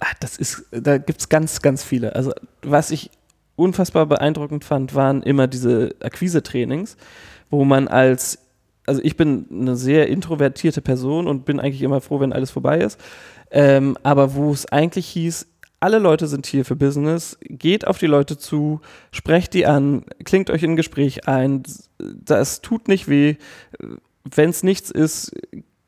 Ah, das ist, da gibt es ganz, ganz viele. Also, was ich unfassbar beeindruckend fand, waren immer diese Akquise-Trainings, wo man als, also ich bin eine sehr introvertierte Person und bin eigentlich immer froh, wenn alles vorbei ist. Ähm, aber wo es eigentlich hieß, alle Leute sind hier für Business, geht auf die Leute zu, sprecht die an, klingt euch in ein Gespräch ein, das tut nicht weh. Wenn es nichts ist,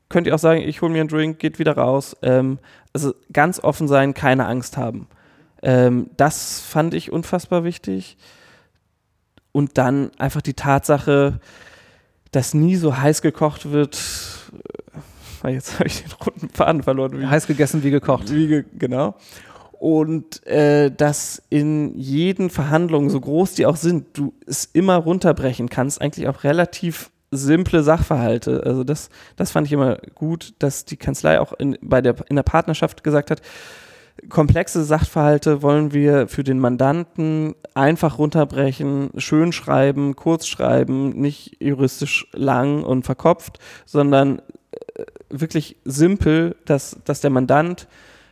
könnt ihr auch sagen, ich hole mir einen Drink, geht wieder raus. Ähm, also ganz offen sein, keine Angst haben. Ähm, das fand ich unfassbar wichtig. Und dann einfach die Tatsache, dass nie so heiß gekocht wird. Äh, jetzt habe ich den roten Faden verloren. Wie, heiß gegessen wie gekocht. Wie ge genau. Und äh, dass in jeden Verhandlungen, so groß die auch sind, du es immer runterbrechen kannst, eigentlich auch relativ simple Sachverhalte. Also das, das fand ich immer gut, dass die Kanzlei auch in, bei der, in der Partnerschaft gesagt hat, komplexe Sachverhalte wollen wir für den Mandanten einfach runterbrechen, schön schreiben, kurz schreiben, nicht juristisch lang und verkopft, sondern äh, wirklich simpel, dass, dass der Mandant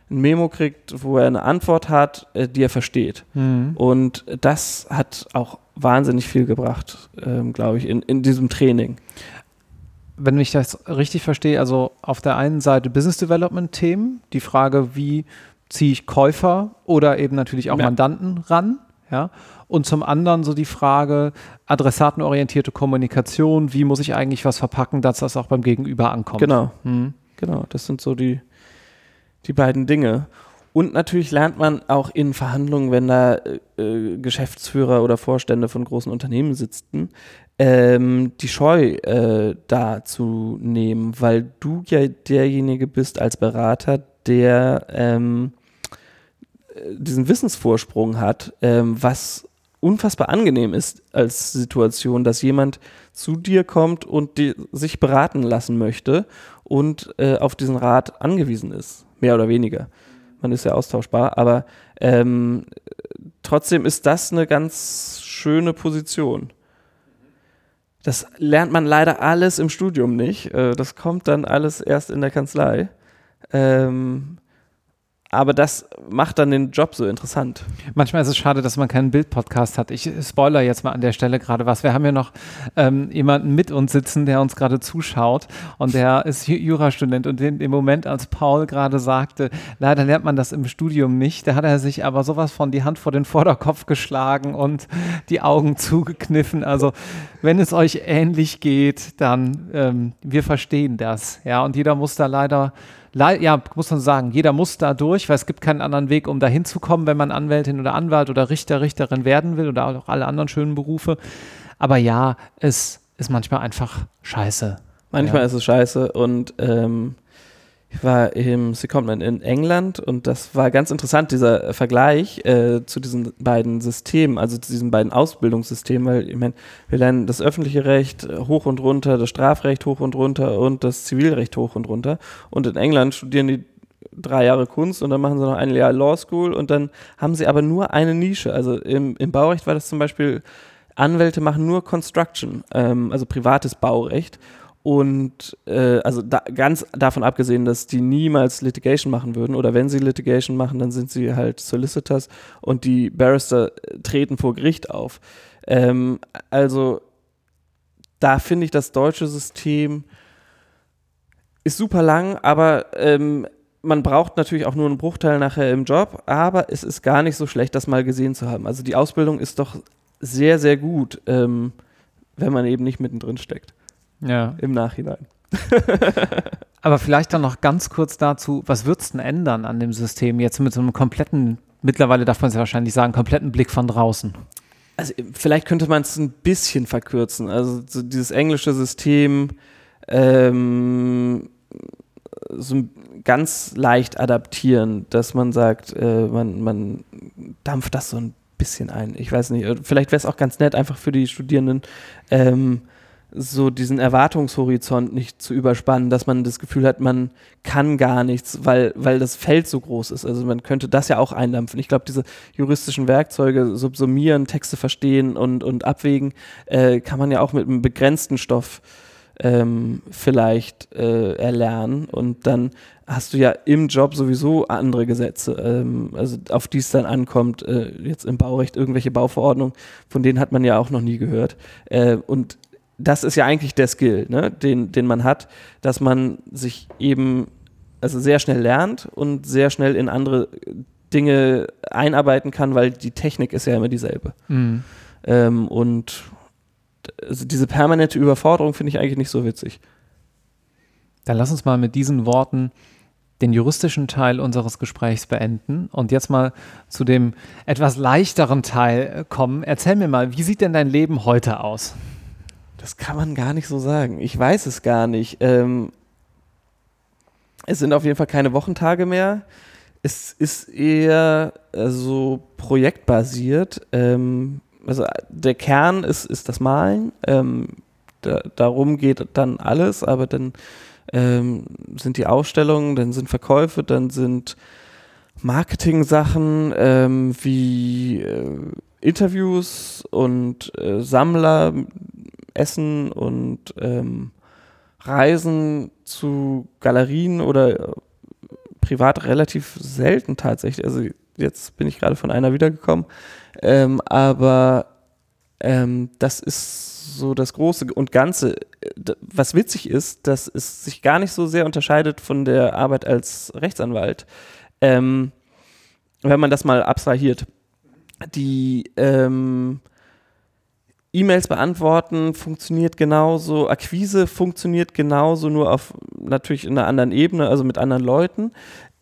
ein Memo kriegt, wo er eine Antwort hat, äh, die er versteht. Mhm. Und das hat auch wahnsinnig viel gebracht, ähm, glaube ich, in, in diesem Training. Wenn ich das richtig verstehe, also auf der einen Seite Business Development Themen, die Frage, wie ziehe ich Käufer oder eben natürlich auch Ja. Mandanten ran, ja, und zum anderen so die Frage adressatenorientierte Kommunikation, wie muss ich eigentlich was verpacken, dass das auch beim Gegenüber ankommt. Genau. Mhm. Genau, das sind so die, die beiden Dinge. Und natürlich lernt man auch in Verhandlungen, wenn da äh, äh, Geschäftsführer oder Vorstände von großen Unternehmen sitzen, ähm, die Scheu äh, da zu nehmen, weil du ja derjenige bist als Berater, der ähm, äh, diesen Wissensvorsprung hat, ähm, was unfassbar angenehm ist als Situation, dass jemand zu dir kommt und sich beraten lassen möchte und äh, auf diesen Rat angewiesen ist, mehr oder weniger. Man ist ja austauschbar, aber ähm, trotzdem ist das eine ganz schöne Position. Das lernt man leider alles im Studium nicht. Äh, das kommt dann alles erst in der Kanzlei. Ähm, aber das macht dann den Job so interessant. Manchmal ist es schade, dass man keinen Bildpodcast hat. Ich spoiler jetzt mal an der Stelle gerade was. Wir haben ja noch ähm, jemanden mit uns sitzen, der uns gerade zuschaut und der ist Ju- Jurastudent und in dem Moment, als Paul gerade sagte, leider lernt man das im Studium nicht, da hat er sich aber sowas von die Hand vor den Vorderkopf geschlagen und die Augen zugekniffen. Also wenn es euch ähnlich geht, dann ähm, wir verstehen das. Ja, und jeder muss da leider Lei- ja, muss man sagen, jeder muss da durch, weil es gibt keinen anderen Weg, um da hinzukommen, wenn man Anwältin oder Anwalt oder Richter, Richterin werden will oder auch alle anderen schönen Berufe. Aber ja, es ist manchmal einfach scheiße. Manchmal Ja. ist es scheiße und ähm, ich war im Secondment in England und das war ganz interessant, dieser Vergleich äh, zu diesen beiden Systemen, also zu diesen beiden Ausbildungssystemen, weil ich meine, wir lernen das öffentliche Recht äh, hoch und runter, das Strafrecht hoch und runter und das Zivilrecht hoch und runter. Und in England studieren die drei Jahre Kunst und dann machen sie noch ein Jahr Law School und dann haben sie aber nur eine Nische. Also im, im Baurecht war das zum Beispiel, Anwälte machen nur Construction, ähm, also privates Baurecht. Und äh, also da, ganz davon abgesehen, dass die niemals Litigation machen würden oder wenn sie Litigation machen, dann sind sie halt Solicitors und die Barrister äh, treten vor Gericht auf. Ähm, also da finde ich das deutsche System ist super lang, aber ähm, man braucht natürlich auch nur einen Bruchteil nachher im Job, aber es ist gar nicht so schlecht, das mal gesehen zu haben. Also die Ausbildung ist doch sehr, sehr gut, ähm, wenn man eben nicht mittendrin steckt Ja. im Nachhinein. *laughs* Aber vielleicht dann noch ganz kurz dazu, was würdest du denn ändern an dem System jetzt mit so einem kompletten, mittlerweile darf man es ja wahrscheinlich sagen, kompletten Blick von draußen? Also vielleicht könnte man es ein bisschen verkürzen. Also so dieses englische System ähm, so ganz leicht adaptieren, dass man sagt, äh, man, man dampft das so ein bisschen ein. Ich weiß nicht, äh, vielleicht wäre es auch ganz nett, einfach für die Studierenden ähm, so diesen Erwartungshorizont nicht zu überspannen, dass man das Gefühl hat, man kann gar nichts, weil, weil das Feld so groß ist. Also man könnte das ja auch eindampfen. Ich glaube, diese juristischen Werkzeuge, subsumieren, Texte verstehen und, und abwägen, äh, kann man ja auch mit einem begrenzten Stoff ähm, vielleicht äh, erlernen. Und dann hast du ja im Job sowieso andere Gesetze, ähm, also auf die es dann ankommt, äh, jetzt im Baurecht irgendwelche Bauverordnungen, von denen hat man ja auch noch nie gehört. Äh, und das ist ja eigentlich der Skill, ne, den, den man hat, dass man sich eben also sehr schnell lernt und sehr schnell in andere Dinge einarbeiten kann, weil die Technik ist ja immer dieselbe. Mhm. Ähm, und also diese permanente Überforderung finde ich eigentlich nicht so witzig. Dann lass uns mal mit diesen Worten den juristischen Teil unseres Gesprächs beenden und jetzt mal zu dem etwas leichteren Teil kommen. Erzähl mir mal, wie sieht denn dein Leben heute aus? Das kann man gar nicht so sagen. Ich weiß es gar nicht. Ähm, es sind auf jeden Fall keine Wochentage mehr. Es ist eher so projektbasiert. Ähm, also der Kern ist, ist das Malen. Ähm, da, darum geht dann alles, aber dann ähm, sind die Ausstellungen, dann sind Verkäufe, dann sind Marketing-Sachen ähm, wie äh, Interviews und äh, Sammler, Essen und ähm, Reisen zu Galerien oder äh, privat relativ selten tatsächlich. Also jetzt bin ich gerade von einer wiedergekommen. Ähm, aber ähm, das ist so das Große und Ganze. Was witzig ist, dass es sich gar nicht so sehr unterscheidet von der Arbeit als Rechtsanwalt. Ähm, wenn man das mal abstrahiert. Die ähm, E-Mails beantworten funktioniert genauso, Akquise funktioniert genauso, nur auf natürlich in einer anderen Ebene, also mit anderen Leuten.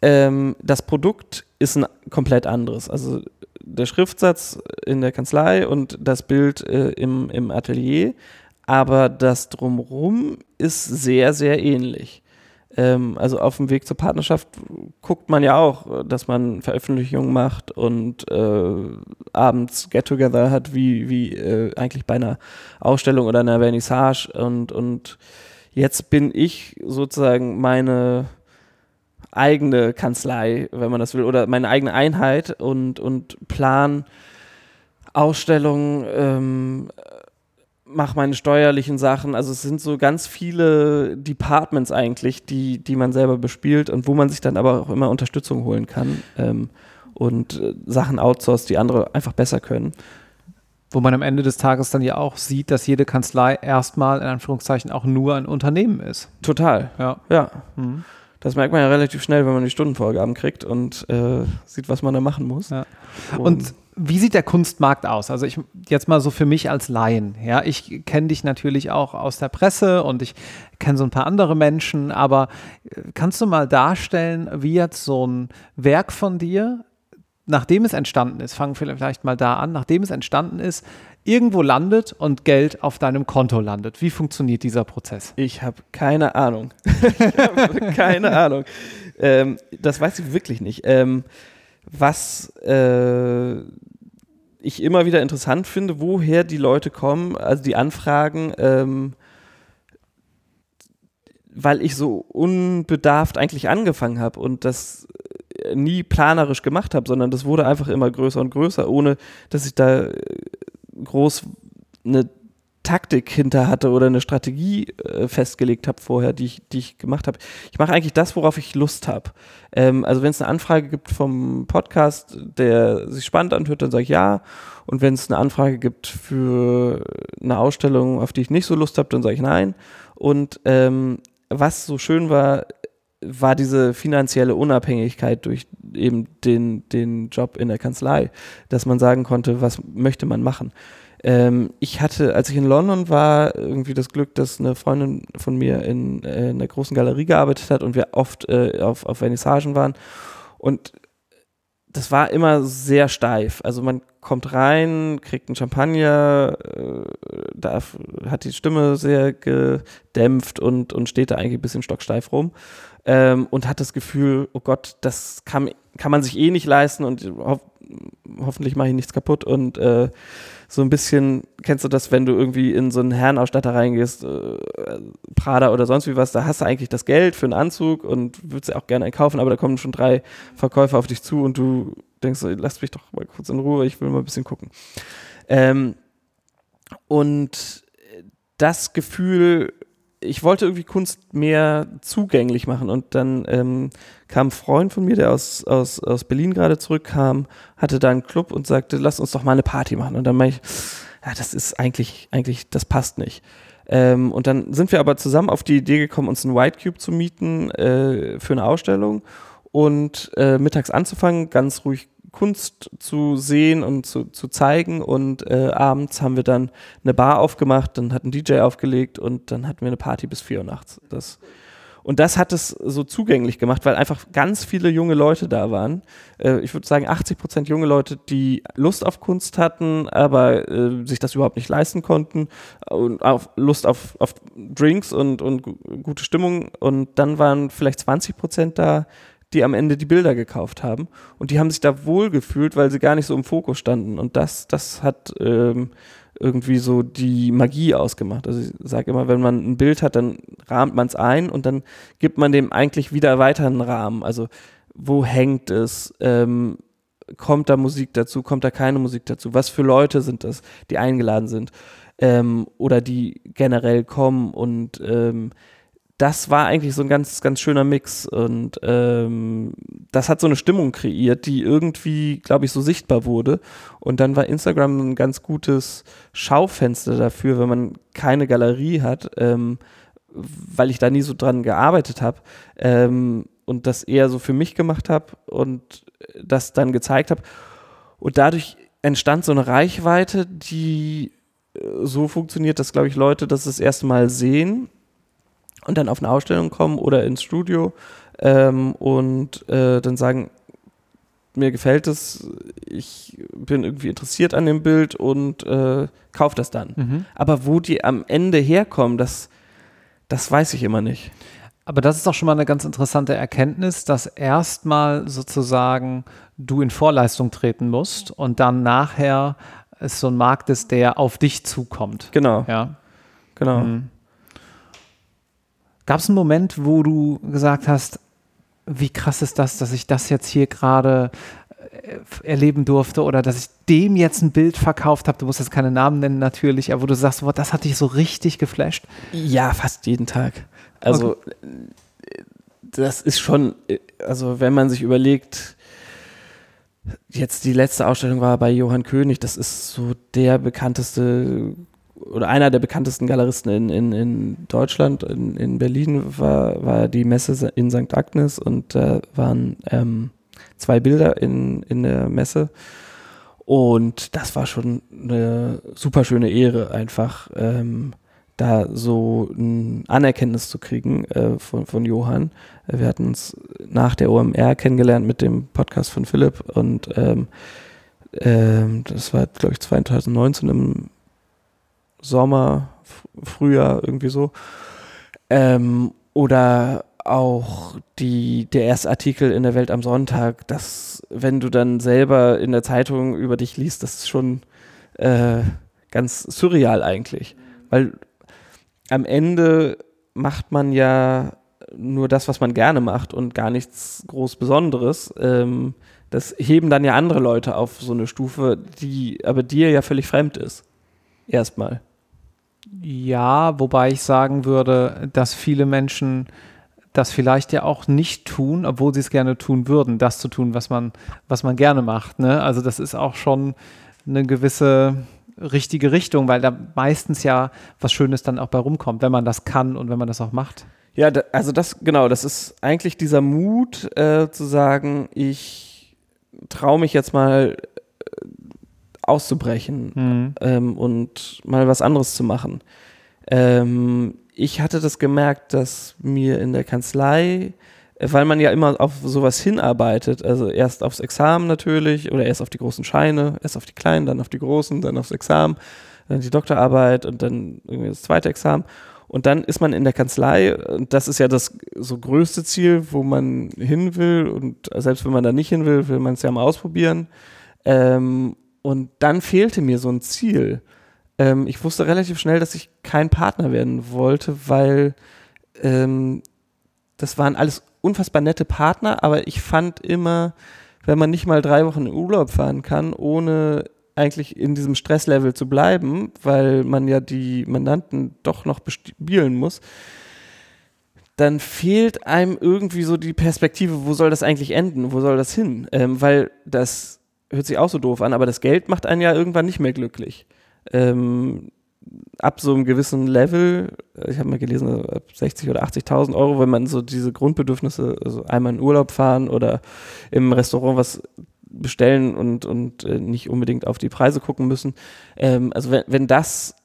Ähm, das Produkt ist ein komplett anderes. Also der Schriftsatz in der Kanzlei und das Bild äh, im, im Atelier, aber das drumrum ist sehr, sehr ähnlich. Ähm, also auf dem Weg zur Partnerschaft guckt man ja auch, dass man Veröffentlichungen macht und äh, abends Get-Together hat, wie, wie äh, eigentlich bei einer Ausstellung oder einer Vernissage. Und, und jetzt bin ich sozusagen meine eigene Kanzlei, wenn man das will, oder meine eigene Einheit und, und plan Ausstellungen, ähm, mache meine steuerlichen Sachen. Also es sind so ganz viele Departments eigentlich, die, die man selber bespielt und wo man sich dann aber auch immer Unterstützung holen kann ähm, und äh, Sachen outsourced, die andere einfach besser können. Wo man am Ende des Tages dann ja auch sieht, dass jede Kanzlei erstmal in Anführungszeichen auch nur ein Unternehmen ist. Total. Ja. Ja. Mhm. Das merkt man ja relativ schnell, wenn man die Stundenvorgaben kriegt und äh, sieht, was man da machen muss. Ja. Und, und, wie sieht der Kunstmarkt aus? Also ich jetzt mal so für mich als Laien. Ja, ich kenne dich natürlich auch aus der Presse und ich kenne so ein paar andere Menschen, aber äh, kannst du mal darstellen, wie jetzt so ein Werk von dir, nachdem es entstanden ist, fangen wir vielleicht mal da an, nachdem es entstanden ist, irgendwo landet und Geld auf deinem Konto landet. Wie funktioniert dieser Prozess? Ich habe keine Ahnung. *laughs* ich habe keine Ahnung. Ähm, das weiß ich wirklich nicht. Ähm, was äh, ich immer wieder interessant finde, woher die Leute kommen, also die Anfragen, ähm, weil ich so unbedarft eigentlich angefangen habe und das nie planerisch gemacht habe, sondern das wurde einfach immer größer und größer, ohne dass ich da äh, groß eine Taktik hinter hatte oder eine Strategie äh, festgelegt habe vorher, die ich, die ich gemacht habe. Ich mache eigentlich das, worauf ich Lust habe. Ähm, also wenn es eine Anfrage gibt vom Podcast, der sich spannend anhört, dann sage ich ja. Und wenn es eine Anfrage gibt für eine Ausstellung, auf die ich nicht so Lust habe, dann sage ich nein. Und ähm, was so schön war, war diese finanzielle Unabhängigkeit durch eben den, den Job in der Kanzlei, dass man sagen konnte, was möchte man machen. Ähm, ich hatte, als ich in London war, irgendwie das Glück, dass eine Freundin von mir in, äh, in einer großen Galerie gearbeitet hat und wir oft äh, auf, auf Vernissagen waren. Und das war immer sehr steif. Also man kommt rein, kriegt einen Champagner, äh, darf, hat die Stimme sehr gedämpft und, und steht da eigentlich ein bisschen stocksteif rum ähm, und hat das Gefühl, oh Gott, das kann, kann man sich eh nicht leisten und hoffentlich mache ich nichts kaputt und äh, so ein bisschen, kennst du das, wenn du irgendwie in so einen Herrenausstatter reingehst, äh, Prada oder sonst wie was, da hast du eigentlich das Geld für einen Anzug und würdest ja auch gerne einen kaufen, aber da kommen schon drei Verkäufer auf dich zu und du denkst lass mich doch mal kurz in Ruhe, ich will mal ein bisschen gucken. Ähm, und das Gefühl ich wollte irgendwie Kunst mehr zugänglich machen und dann ähm, kam ein Freund von mir, der aus, aus, aus Berlin gerade zurückkam, hatte da einen Club und sagte, lass uns doch mal eine Party machen. Und dann meinte ich, ja, das ist eigentlich, eigentlich, das passt nicht. Ähm, und dann sind wir aber zusammen auf die Idee gekommen, uns einen White Cube zu mieten äh, für eine Ausstellung und äh, mittags anzufangen, ganz ruhig Kunst zu sehen und zu, zu zeigen. Und äh, abends haben wir dann eine Bar aufgemacht, dann hat ein DJ aufgelegt und dann hatten wir eine Party bis vier Uhr nachts. Das, und das hat es so zugänglich gemacht, weil einfach ganz viele junge Leute da waren. Äh, ich würde sagen 80 Prozent junge Leute, die Lust auf Kunst hatten, aber äh, sich das überhaupt nicht leisten konnten und auf Lust auf, auf Drinks und, und gute Stimmung. Und dann waren vielleicht 20 Prozent da, die am Ende die Bilder gekauft haben. Und die haben sich da wohl gefühlt, weil sie gar nicht so im Fokus standen. Und das, das hat ähm, irgendwie so die Magie ausgemacht. Also ich sage immer, wenn man ein Bild hat, dann rahmt man es ein und dann gibt man dem eigentlich wieder weiter einen Rahmen. Also wo hängt es? Ähm, kommt da Musik dazu? Kommt da keine Musik dazu? Was für Leute sind das, die eingeladen sind? Ähm, oder die generell kommen und ähm, das war eigentlich so ein ganz, ganz schöner Mix und ähm, das hat so eine Stimmung kreiert, die irgendwie, glaube ich, so sichtbar wurde. Und dann war Instagram ein ganz gutes Schaufenster dafür, wenn man keine Galerie hat, ähm, weil ich da nie so dran gearbeitet habe ähm, und das eher so für mich gemacht habe und das dann gezeigt habe. Und dadurch entstand so eine Reichweite, die äh, so funktioniert, dass, glaube ich, Leute das das erste Mal sehen und dann auf eine Ausstellung kommen oder ins Studio ähm, und äh, dann sagen, mir gefällt es, ich bin irgendwie interessiert an dem Bild und äh, kaufe das dann. Mhm. Aber wo die am Ende herkommen, das, das weiß ich immer nicht. Aber das ist doch schon mal eine ganz interessante Erkenntnis, dass erstmal sozusagen du in Vorleistung treten musst und dann nachher es so ein Markt ist, der auf dich zukommt. Genau. Ja. Genau. Mhm. Gab es einen Moment, wo du gesagt hast, wie krass ist das, dass ich das jetzt hier gerade äh, erleben durfte oder dass ich dem jetzt ein Bild verkauft habe. Du musst jetzt keine Namen nennen natürlich, aber wo du sagst, boah, das hat dich so richtig geflasht. Ja, fast jeden Tag. Also okay. das ist schon, also wenn man sich überlegt, jetzt die letzte Ausstellung war bei Johann König, das ist so der bekannteste oder einer der bekanntesten Galeristen in, in, in Deutschland, in, in Berlin, war, war die Messe in St. Agnes und da äh, waren ähm, zwei Bilder in, in der Messe. Und das war schon eine super schöne Ehre, einfach ähm, da so ein Anerkenntnis zu kriegen äh, von, von Johann. Wir hatten uns nach der OMR kennengelernt mit dem Podcast von Philipp und ähm, ähm, das war, glaube ich, 2019 im Sommer, Frühjahr, irgendwie so. Ähm, oder auch die, der erste Artikel in der Welt am Sonntag, dass, wenn du dann selber in der Zeitung über dich liest, das ist schon äh, ganz surreal eigentlich. Weil am Ende macht man ja nur das, was man gerne macht und gar nichts groß Besonderes. Ähm, das heben dann ja andere Leute auf so eine Stufe, die aber dir ja völlig fremd ist. Erstmal. Ja, wobei ich sagen würde, dass viele Menschen das vielleicht ja auch nicht tun, obwohl sie es gerne tun würden, das zu tun, was man, was man gerne macht. Ne? Also das ist auch schon eine gewisse richtige Richtung, weil da meistens ja was Schönes dann auch bei rumkommt, wenn man das kann und wenn man das auch macht. Ja, da, also das, genau, das ist eigentlich dieser Mut äh, zu sagen, ich traue mich jetzt mal auszubrechen mhm. ähm, und mal was anderes zu machen. Ähm, ich hatte das gemerkt, dass mir in der Kanzlei, weil man ja immer auf sowas hinarbeitet, also erst aufs Examen natürlich oder erst auf die großen Scheine, erst auf die kleinen, dann auf die großen, dann aufs Examen, dann die Doktorarbeit und dann irgendwie das zweite Examen. Und dann ist man in der Kanzlei und das ist ja das so größte Ziel, wo man hin will. Und selbst wenn man da nicht hin will, will man es ja mal ausprobieren. Ähm, und dann fehlte mir so ein Ziel. Ähm, ich wusste relativ schnell, dass ich kein Partner werden wollte, weil ähm, das waren alles unfassbar nette Partner, aber ich fand immer, wenn man nicht mal drei Wochen in Urlaub fahren kann, ohne eigentlich in diesem Stresslevel zu bleiben, weil man ja die Mandanten doch noch bespielen muss, dann fehlt einem irgendwie so die Perspektive, wo soll das eigentlich enden, wo soll das hin? Ähm, weil das hört sich auch so doof an, aber das Geld macht einen ja irgendwann nicht mehr glücklich. Ähm, ab so einem gewissen Level, ich habe mal gelesen, ab 60 oder 80.000 Euro, wenn man so diese Grundbedürfnisse, also einmal in Urlaub fahren oder im Restaurant was bestellen und, und äh, nicht unbedingt auf die Preise gucken müssen. Ähm, also wenn, wenn das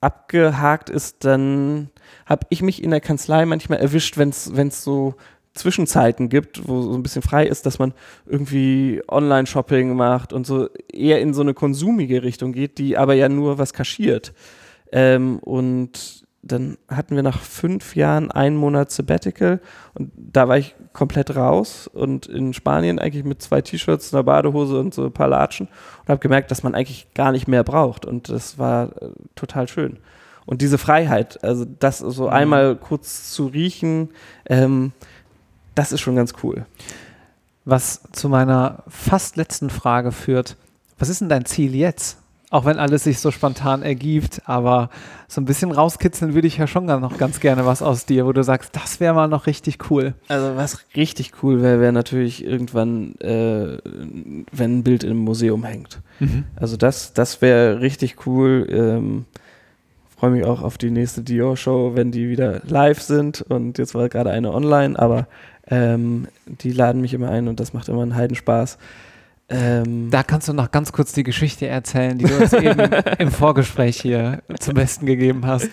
abgehakt ist, dann habe ich mich in der Kanzlei manchmal erwischt, wenn es so Zwischenzeiten gibt, wo so ein bisschen frei ist, dass man irgendwie Online-Shopping macht und so eher in so eine konsumige Richtung geht, die aber ja nur was kaschiert. Ähm, und dann hatten wir nach fünf Jahren einen Monat Sabbatical und da war ich komplett raus und in Spanien eigentlich mit zwei T-Shirts, einer Badehose und so ein paar Latschen und habe gemerkt, dass man eigentlich gar nicht mehr braucht und das war äh, total schön. Und diese Freiheit, also das so mhm. einmal kurz zu riechen, ähm, das ist schon ganz cool. Was zu meiner fast letzten Frage führt, was ist denn dein Ziel jetzt? Auch wenn alles sich so spontan ergibt, aber so ein bisschen rauskitzeln würde ich ja schon noch ganz gerne was aus dir, wo du sagst, das wäre mal noch richtig cool. Also was richtig cool wäre, wäre natürlich irgendwann, äh, wenn ein Bild im Museum hängt. Mhm. Also das, das wäre richtig cool. Ähm, Freue mich auch auf die nächste Dior-Show, wenn die wieder live sind. Und jetzt war gerade eine online, aber ähm, die laden mich immer ein und das macht immer einen Heidenspaß. Ähm, da kannst du noch ganz kurz die Geschichte erzählen, die du uns eben *laughs* im Vorgespräch hier zum Besten gegeben hast.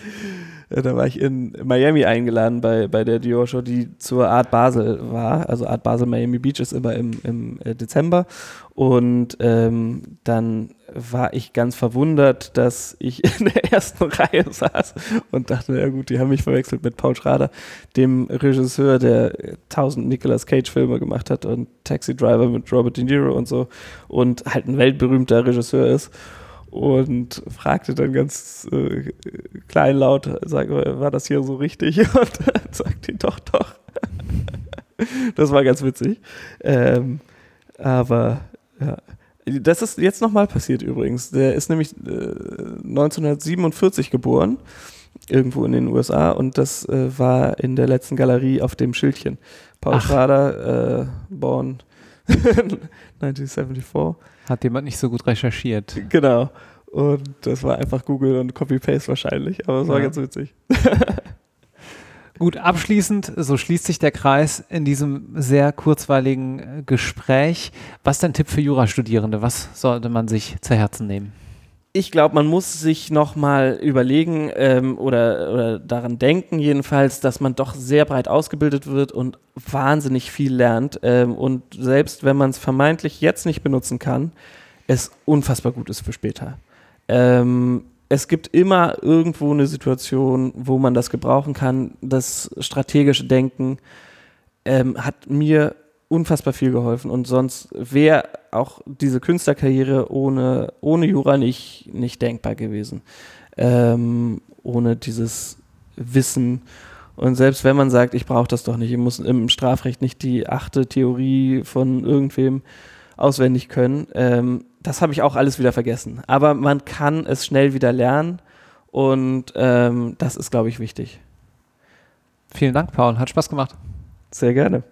Da war ich in Miami eingeladen bei, bei der Dior Show, die zur Art Basel war. Also Art Basel Miami Beach ist immer im, im äh, Dezember. Und ähm, dann war ich ganz verwundert, dass ich *laughs* in der ersten Reihe saß und dachte, ja gut, die haben mich verwechselt mit Paul Schrader, dem Regisseur, der tausend Nicolas Cage Filme gemacht hat und Taxi Driver mit Robert De Niro und so und halt ein weltberühmter Regisseur ist und fragte dann ganz äh, kleinlaut, sag, war das hier so richtig? *laughs* Und dann sagte doch, doch. das war ganz witzig. Ähm, aber ja. Das ist jetzt nochmal passiert übrigens. Der ist nämlich äh, 1947 geboren, irgendwo in den USA, und das äh, war in der letzten Galerie auf dem Schildchen. Paul. Schrader, äh, born *laughs* 1974. Hat jemand nicht so gut recherchiert. Genau. Und das war einfach Google und Copy-Paste wahrscheinlich, aber es war ja. ganz witzig. *laughs* *laughs* Gut, abschließend, so schließt sich der Kreis in diesem sehr kurzweiligen äh, Gespräch. Was ist dein Tipp für Jurastudierende? Was sollte man sich zu Herzen nehmen? Ich glaube, man muss sich nochmal überlegen ähm, oder, oder daran denken, jedenfalls, dass man doch sehr breit ausgebildet wird und wahnsinnig viel lernt. Ähm, und selbst wenn man es vermeintlich jetzt nicht benutzen kann, es unfassbar gut ist für später. Ähm, es gibt immer irgendwo eine Situation, wo man das gebrauchen kann. Das strategische Denken ähm, hat mir unfassbar viel geholfen und sonst wäre auch diese Künstlerkarriere ohne, ohne Jura nicht, nicht denkbar gewesen. Ähm, ohne dieses Wissen. Und selbst wenn man sagt, ich brauche das doch nicht, ich muss im Strafrecht nicht die achte Theorie von irgendwem auswendig können, ähm, das habe ich auch alles wieder vergessen. Aber man kann es schnell wieder lernen und ähm, das ist, glaube ich, wichtig. Vielen Dank, Paul. Hat Spaß gemacht. Sehr gerne.